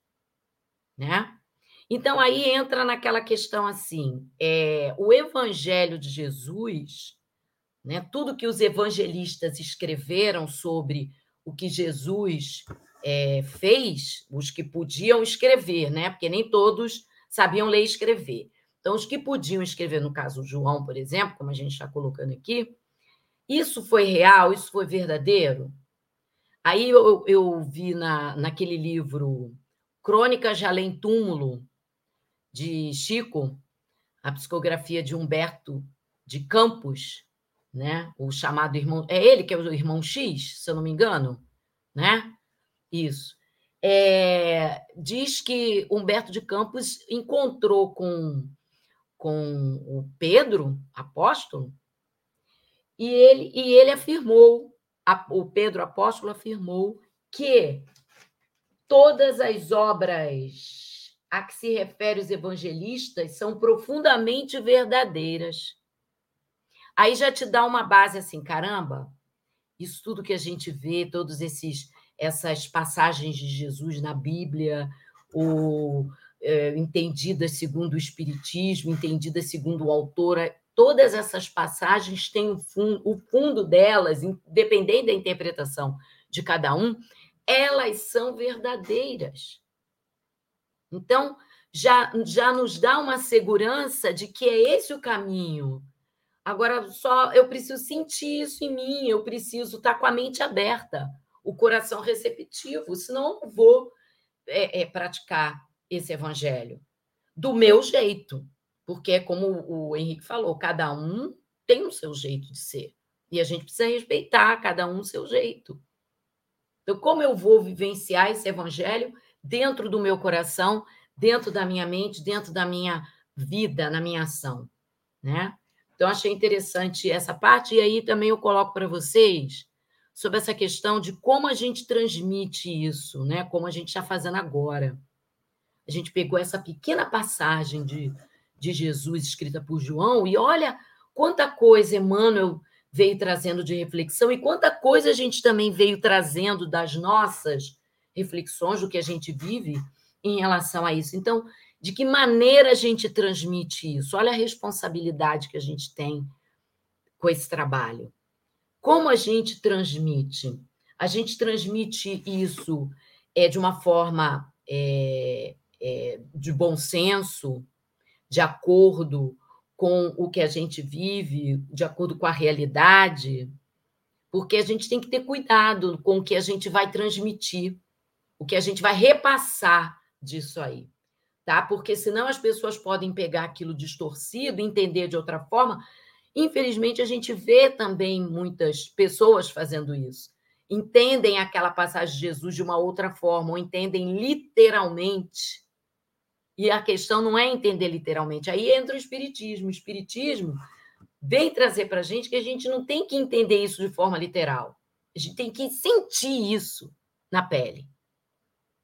né? Então aí entra naquela questão assim, é, o Evangelho de Jesus né? Tudo que os evangelistas escreveram sobre o que Jesus é, fez, os que podiam escrever, né? porque nem todos sabiam ler e escrever. Então, os que podiam escrever, no caso João, por exemplo, como a gente está colocando aqui, isso foi real, isso foi verdadeiro? Aí eu, eu vi na, naquele livro Crônicas de Além Túmulo, de Chico, a psicografia de Humberto de Campos, né? O chamado irmão. É ele que é o irmão X, se eu não me engano, né? Isso. É, diz que Humberto de Campos encontrou com, com o Pedro, apóstolo, e ele, e ele afirmou, a, o Pedro apóstolo afirmou que todas as obras a que se refere os evangelistas são profundamente verdadeiras Aí já te dá uma base assim, caramba, isso tudo que a gente vê, todos esses essas passagens de Jesus na Bíblia, ou é, entendidas segundo o Espiritismo, entendidas segundo o autor, é, todas essas passagens têm o fundo, o fundo delas, independente da interpretação de cada um, elas são verdadeiras. Então, já, já nos dá uma segurança de que é esse o caminho Agora, só eu preciso sentir isso em mim, eu preciso estar com a mente aberta, o coração receptivo, senão eu não vou é, é, praticar esse evangelho do meu jeito, porque é como o Henrique falou, cada um tem o seu jeito de ser e a gente precisa respeitar cada um o seu jeito. Então, como eu vou vivenciar esse evangelho dentro do meu coração, dentro da minha mente, dentro da minha vida, na minha ação, né? Então, achei interessante essa parte, e aí também eu coloco para vocês sobre essa questão de como a gente transmite isso, né? como a gente está fazendo agora. A gente pegou essa pequena passagem de, de Jesus escrita por João, e olha quanta coisa Emmanuel veio trazendo de reflexão, e quanta coisa a gente também veio trazendo das nossas reflexões, do que a gente vive em relação a isso. Então, de que maneira a gente transmite isso? Olha a responsabilidade que a gente tem com esse trabalho. Como a gente transmite? A gente transmite isso é, de uma forma é, é, de bom senso, de acordo com o que a gente vive, de acordo com a realidade, porque a gente tem que ter cuidado com o que a gente vai transmitir, o que a gente vai repassar disso aí tá? Porque senão as pessoas podem pegar aquilo distorcido, entender de outra forma Infelizmente, a gente vê também muitas pessoas fazendo isso. Entendem aquela passagem de Jesus de uma outra forma, ou entendem literalmente. E a questão não é entender literalmente. Aí entra o Espiritismo. O Espiritismo vem trazer para a gente que a gente não tem que entender isso de forma literal. A gente tem que sentir isso na pele.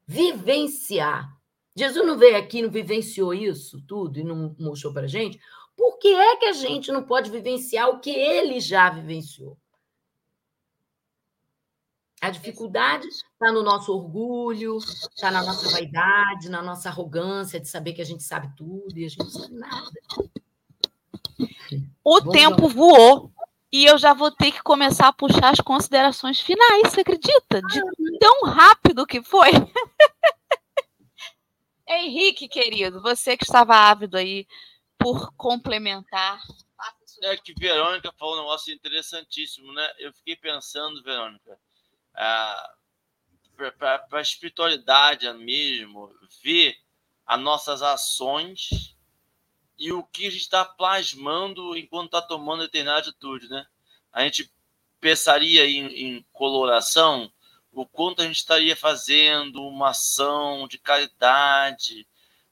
Vivenciar. Jesus não veio aqui, não vivenciou isso tudo e não mostrou para a gente? Por que é que a gente não pode vivenciar o que ele já vivenciou? A dificuldade está no nosso orgulho, está na nossa vaidade, na nossa arrogância de saber que a gente sabe tudo e a gente não sabe nada. O Vamos tempo lá. voou e eu já vou ter que começar a puxar as considerações finais, você acredita? De tão rápido que foi. Henrique, querido, você que estava ávido aí por complementar. É que Verônica falou um negócio interessantíssimo, né? Eu fiquei pensando, Verônica, ah, para a espiritualidade mesmo, ver as nossas ações e o que a gente está plasmando enquanto está tomando determinada atitude, né? A gente pensaria em, em, coloração, o quanto a gente estaria fazendo uma ação de caridade,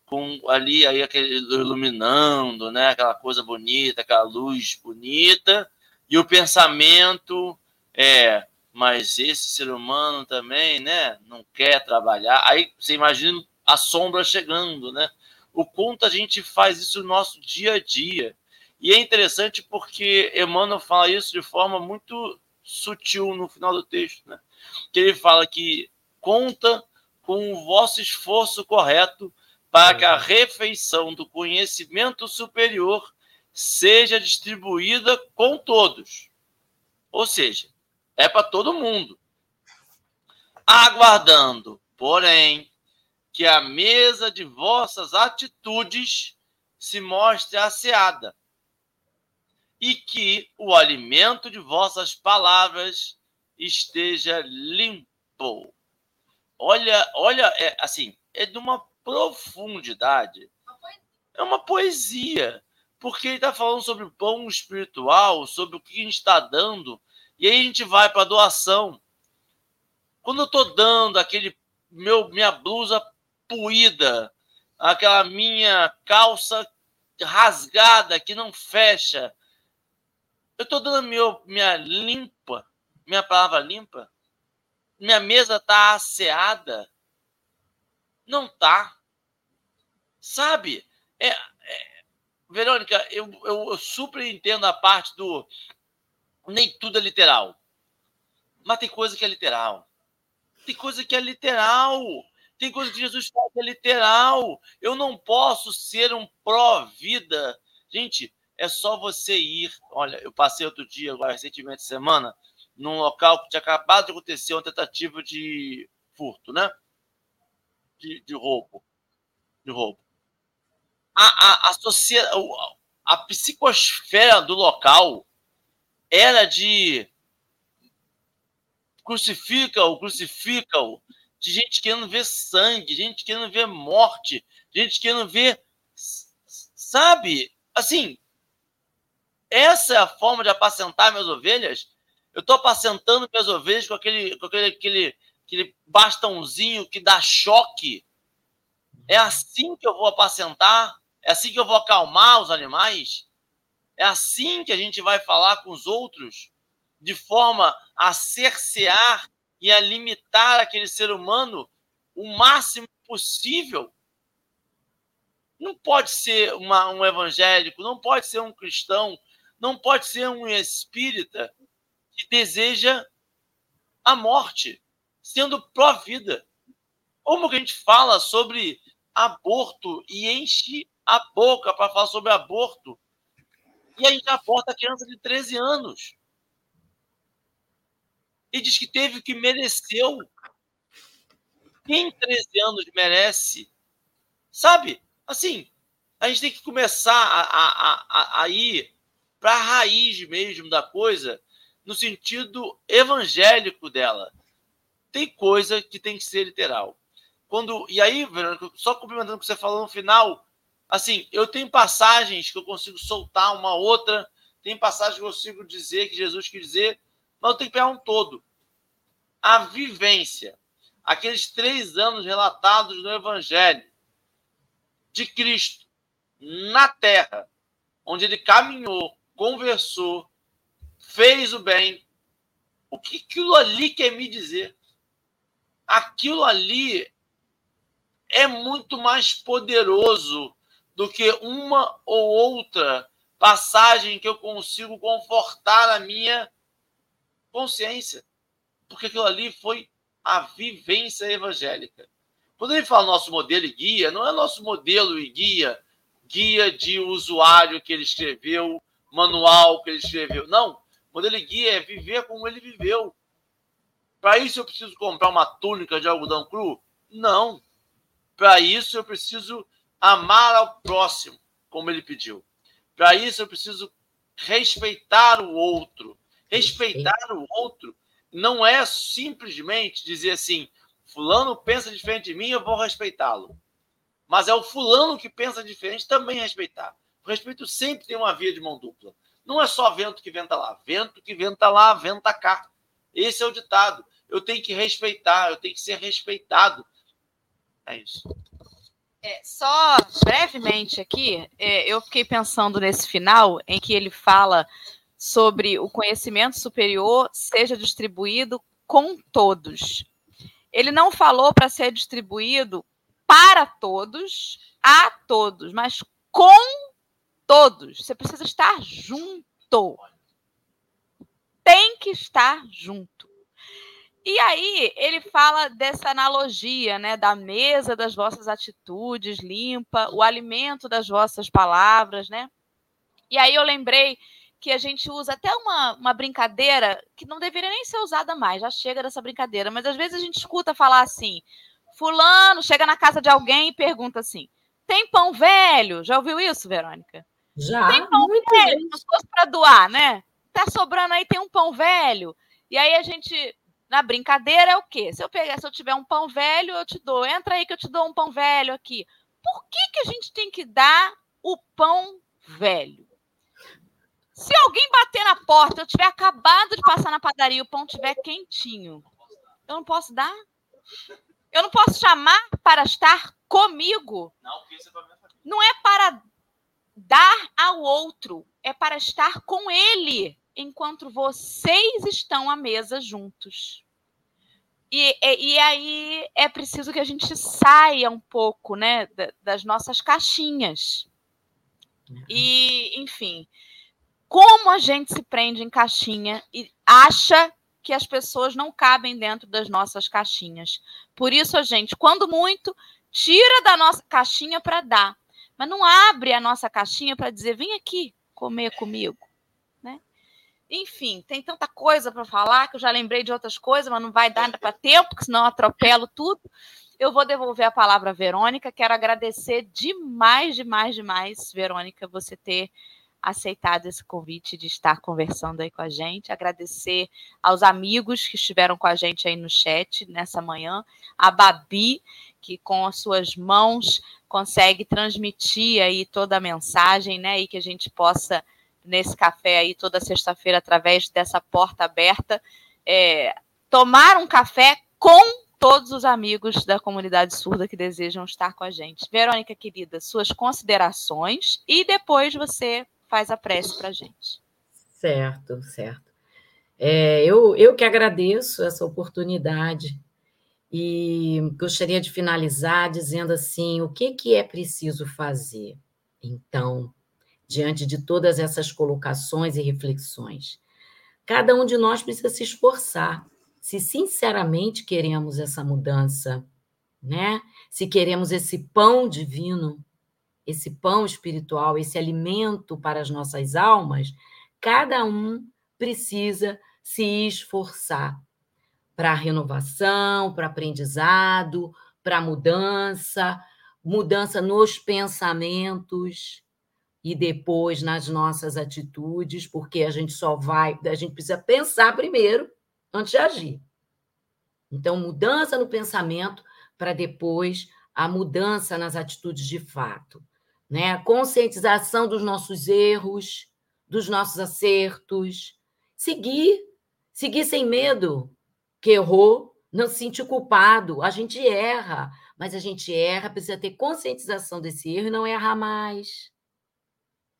com ali aí aquele iluminando, né? Aquela coisa bonita, aquela luz bonita, e o pensamento é, mas esse ser humano também, né? Não quer trabalhar. Aí você imagina a sombra chegando, né? O quanto a gente faz isso no nosso dia a dia. E é interessante porque Emmanuel fala isso de forma muito sutil no final do texto, né? Que ele fala que conta com o vosso esforço correto para que a refeição do conhecimento superior seja distribuída com todos. Ou seja, é para todo mundo. Aguardando, porém, que a mesa de vossas atitudes se mostre asseada e que o alimento de vossas palavras esteja limpo. Olha, olha, é, assim, é de uma profundidade. É uma poesia, porque ele está falando sobre o pão espiritual, sobre o que a gente está dando, e aí a gente vai para a doação. Quando eu estou dando aquele meu minha blusa puída, aquela minha calça rasgada que não fecha. Eu estou dando meu, minha limpa, minha palavra limpa. Minha mesa está asseada. Não tá. Sabe? É, é, Verônica, eu, eu, eu super entendo a parte do nem tudo é literal. Mas tem coisa que é literal. Tem coisa que é literal. Tem coisa que Jesus fala que é literal. Eu não posso ser um pró-vida. Gente, é só você ir. Olha, eu passei outro dia, agora recentemente, semana, num local que tinha acabado de acontecer uma tentativa de furto, né? De, de roubo. De roubo. A, a, a, sociedade, a psicosfera do local era de crucifica-o, crucifica-o, de gente querendo ver sangue, gente querendo ver morte, gente querendo ver. Sabe? Assim, essa é a forma de apacentar minhas ovelhas. Eu estou apacentando minhas ovelhas com aquele, com aquele, aquele, aquele bastãozinho que dá choque. É assim que eu vou apacentar? É assim que eu vou acalmar os animais? É assim que a gente vai falar com os outros? De forma a cercear e a limitar aquele ser humano o máximo possível. Não pode ser uma, um evangélico, não pode ser um cristão, não pode ser um espírita que deseja a morte, sendo pró-vida. Como que a gente fala sobre aborto e enche a boca para falar sobre aborto e a gente aborta a criança de 13 anos? E diz que teve o que mereceu. Quem 13 anos merece? Sabe? Assim, a gente tem que começar a, a, a, a ir para a raiz mesmo da coisa, no sentido evangélico dela. Tem coisa que tem que ser literal. Quando, e aí, Verônica, só complementando o que você falou no final, assim, eu tenho passagens que eu consigo soltar uma outra tem passagens que eu consigo dizer que Jesus quis dizer, mas eu tenho que pegar um todo. A vivência, aqueles três anos relatados no Evangelho de Cristo na terra, onde ele caminhou, conversou, fez o bem. O que aquilo ali quer me dizer? Aquilo ali é muito mais poderoso do que uma ou outra passagem que eu consigo confortar a minha consciência. Porque aquilo ali foi a vivência evangélica. Quando ele fala nosso modelo e guia, não é nosso modelo e guia, guia de usuário que ele escreveu, manual que ele escreveu. Não. Modelo e guia é viver como ele viveu. Para isso eu preciso comprar uma túnica de algodão cru? Não. Para isso eu preciso amar ao próximo, como ele pediu. Para isso eu preciso respeitar o outro. Respeitar o outro não é simplesmente dizer assim: Fulano pensa diferente de mim, eu vou respeitá-lo. Mas é o fulano que pensa diferente também respeitar. O respeito sempre tem uma via de mão dupla. Não é só vento que venta lá, vento que venta lá, venta cá. Esse é o ditado. Eu tenho que respeitar, eu tenho que ser respeitado. É isso. É, só brevemente aqui, é, eu fiquei pensando nesse final em que ele fala sobre o conhecimento superior seja distribuído com todos. Ele não falou para ser distribuído para todos, a todos, mas com todos. Você precisa estar junto. Tem que estar junto. E aí ele fala dessa analogia, né, da mesa das vossas atitudes limpa, o alimento das vossas palavras, né? E aí eu lembrei que a gente usa até uma, uma brincadeira que não deveria nem ser usada mais, já chega dessa brincadeira, mas às vezes a gente escuta falar assim: Fulano chega na casa de alguém e pergunta assim: tem pão velho? Já ouviu isso, Verônica? Já. Tem pão velho, se fosse para doar, né? Tá sobrando aí, tem um pão velho. E aí a gente na brincadeira é o quê? Se eu pegar, se eu tiver um pão velho, eu te dou. Entra aí que eu te dou um pão velho aqui. Por que, que a gente tem que dar o pão velho? Se alguém bater na porta, eu tiver acabado de passar na padaria e o pão tiver quentinho, eu não posso dar? Eu não posso chamar para estar comigo? É. Não é para dar ao outro, é para estar com ele enquanto vocês estão à mesa juntos. E, e, e, aí é preciso que a gente saia um pouco né, das nossas caixinhas. E, enfim, como a gente se prende em caixinha e acha que as pessoas não cabem dentro das nossas caixinhas. Por isso, a gente, quando muito, tira da nossa caixinha para dar, mas não abre a nossa caixinha para dizer: vem aqui comer comigo. Enfim, tem tanta coisa para falar que eu já lembrei de outras coisas, mas não vai dar para tempo, porque senão eu atropelo tudo. Eu vou devolver a palavra à Verônica. Quero agradecer demais, demais, demais, Verônica, você ter aceitado esse convite de estar conversando aí com a gente. Agradecer aos amigos que estiveram com a gente aí no chat nessa manhã. A Babi, que com as suas mãos consegue transmitir aí toda a mensagem, né? E que a gente possa nesse café aí toda sexta-feira através dessa porta aberta, é, tomar um café com todos os amigos da comunidade surda que desejam estar com a gente. Verônica, querida, suas considerações e depois você faz a prece para a gente. Certo, certo. É, eu, eu que agradeço essa oportunidade e gostaria de finalizar dizendo assim: o que, que é preciso fazer? Então, diante de todas essas colocações e reflexões. Cada um de nós precisa se esforçar, se sinceramente queremos essa mudança, né? Se queremos esse pão divino, esse pão espiritual, esse alimento para as nossas almas, cada um precisa se esforçar para a renovação, para aprendizado, para mudança, mudança nos pensamentos, e depois nas nossas atitudes, porque a gente só vai, a gente precisa pensar primeiro antes de agir. Então, mudança no pensamento para depois a mudança nas atitudes de fato, né? Conscientização dos nossos erros, dos nossos acertos, seguir, seguir sem medo, que errou, não se sentir culpado. A gente erra, mas a gente erra, precisa ter conscientização desse erro e não errar mais.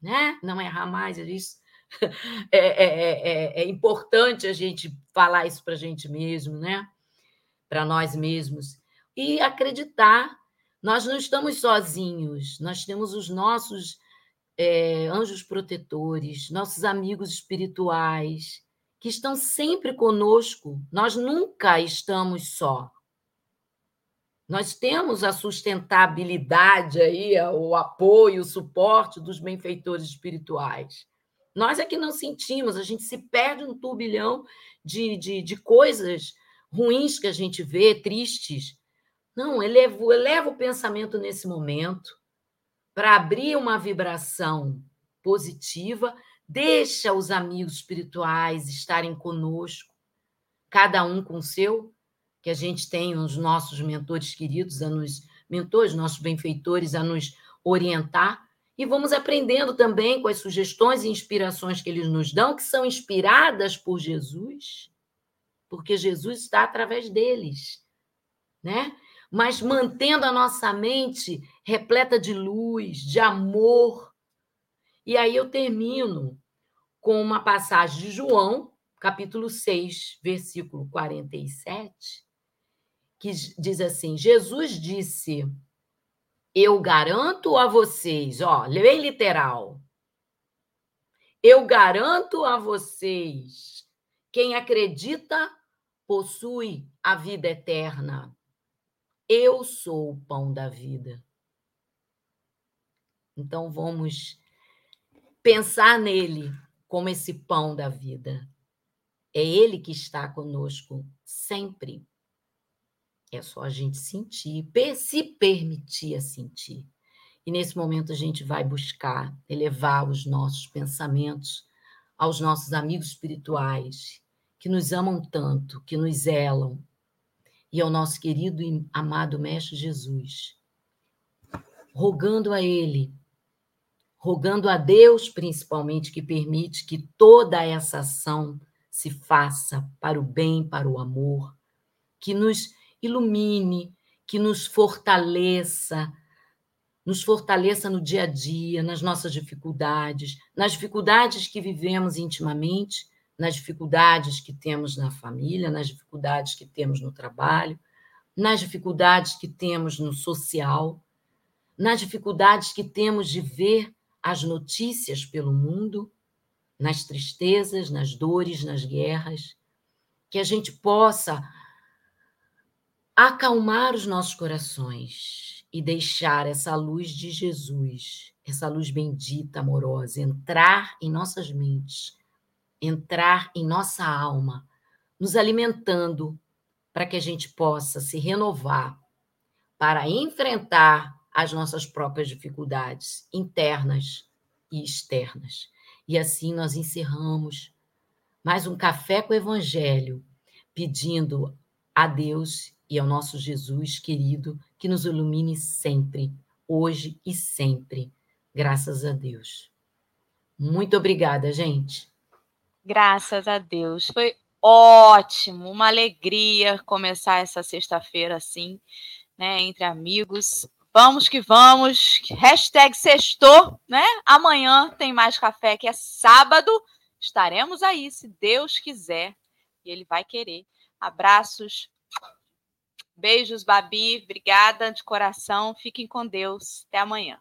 Né? Não errar mais, é isso. É, é, é, é importante a gente falar isso para a gente mesmo, né? Para nós mesmos. E acreditar. Nós não estamos sozinhos, nós temos os nossos é, anjos protetores, nossos amigos espirituais, que estão sempre conosco. Nós nunca estamos só. Nós temos a sustentabilidade aí, o apoio, o suporte dos benfeitores espirituais. Nós é que não sentimos, a gente se perde um turbilhão de, de, de coisas ruins que a gente vê, tristes. Não, eleva, eleva o pensamento nesse momento para abrir uma vibração positiva, deixa os amigos espirituais estarem conosco, cada um com o seu, que a gente tem os nossos mentores queridos a nos mentores, nossos benfeitores a nos orientar e vamos aprendendo também com as sugestões e inspirações que eles nos dão, que são inspiradas por Jesus, porque Jesus está através deles, né? Mas mantendo a nossa mente repleta de luz, de amor. E aí eu termino com uma passagem de João, capítulo 6, versículo 47, que diz assim: Jesus disse: Eu garanto a vocês, ó, bem literal. Eu garanto a vocês, quem acredita possui a vida eterna. Eu sou o pão da vida. Então vamos pensar nele como esse pão da vida. É ele que está conosco sempre. É só a gente sentir, se permitir a sentir. E nesse momento a gente vai buscar elevar os nossos pensamentos aos nossos amigos espirituais, que nos amam tanto, que nos zelam, e ao nosso querido e amado Mestre Jesus, rogando a Ele rogando a Deus, principalmente, que permite que toda essa ação se faça para o bem, para o amor, que nos ilumine, que nos fortaleça, nos fortaleça no dia a dia, nas nossas dificuldades, nas dificuldades que vivemos intimamente, nas dificuldades que temos na família, nas dificuldades que temos no trabalho, nas dificuldades que temos no social, nas dificuldades que temos de ver as notícias pelo mundo, nas tristezas, nas dores, nas guerras, que a gente possa acalmar os nossos corações e deixar essa luz de Jesus, essa luz bendita, amorosa, entrar em nossas mentes, entrar em nossa alma, nos alimentando para que a gente possa se renovar para enfrentar as nossas próprias dificuldades internas e externas. E assim nós encerramos mais um café com o Evangelho, pedindo a Deus e ao nosso Jesus querido que nos ilumine sempre, hoje e sempre. Graças a Deus. Muito obrigada, gente. Graças a Deus. Foi ótimo, uma alegria começar essa sexta-feira assim, né, entre amigos. Vamos que vamos. Hashtag sextou, né? Amanhã tem mais café, que é sábado. Estaremos aí, se Deus quiser. E Ele vai querer. Abraços. Beijos, Babi. Obrigada de coração. Fiquem com Deus. Até amanhã.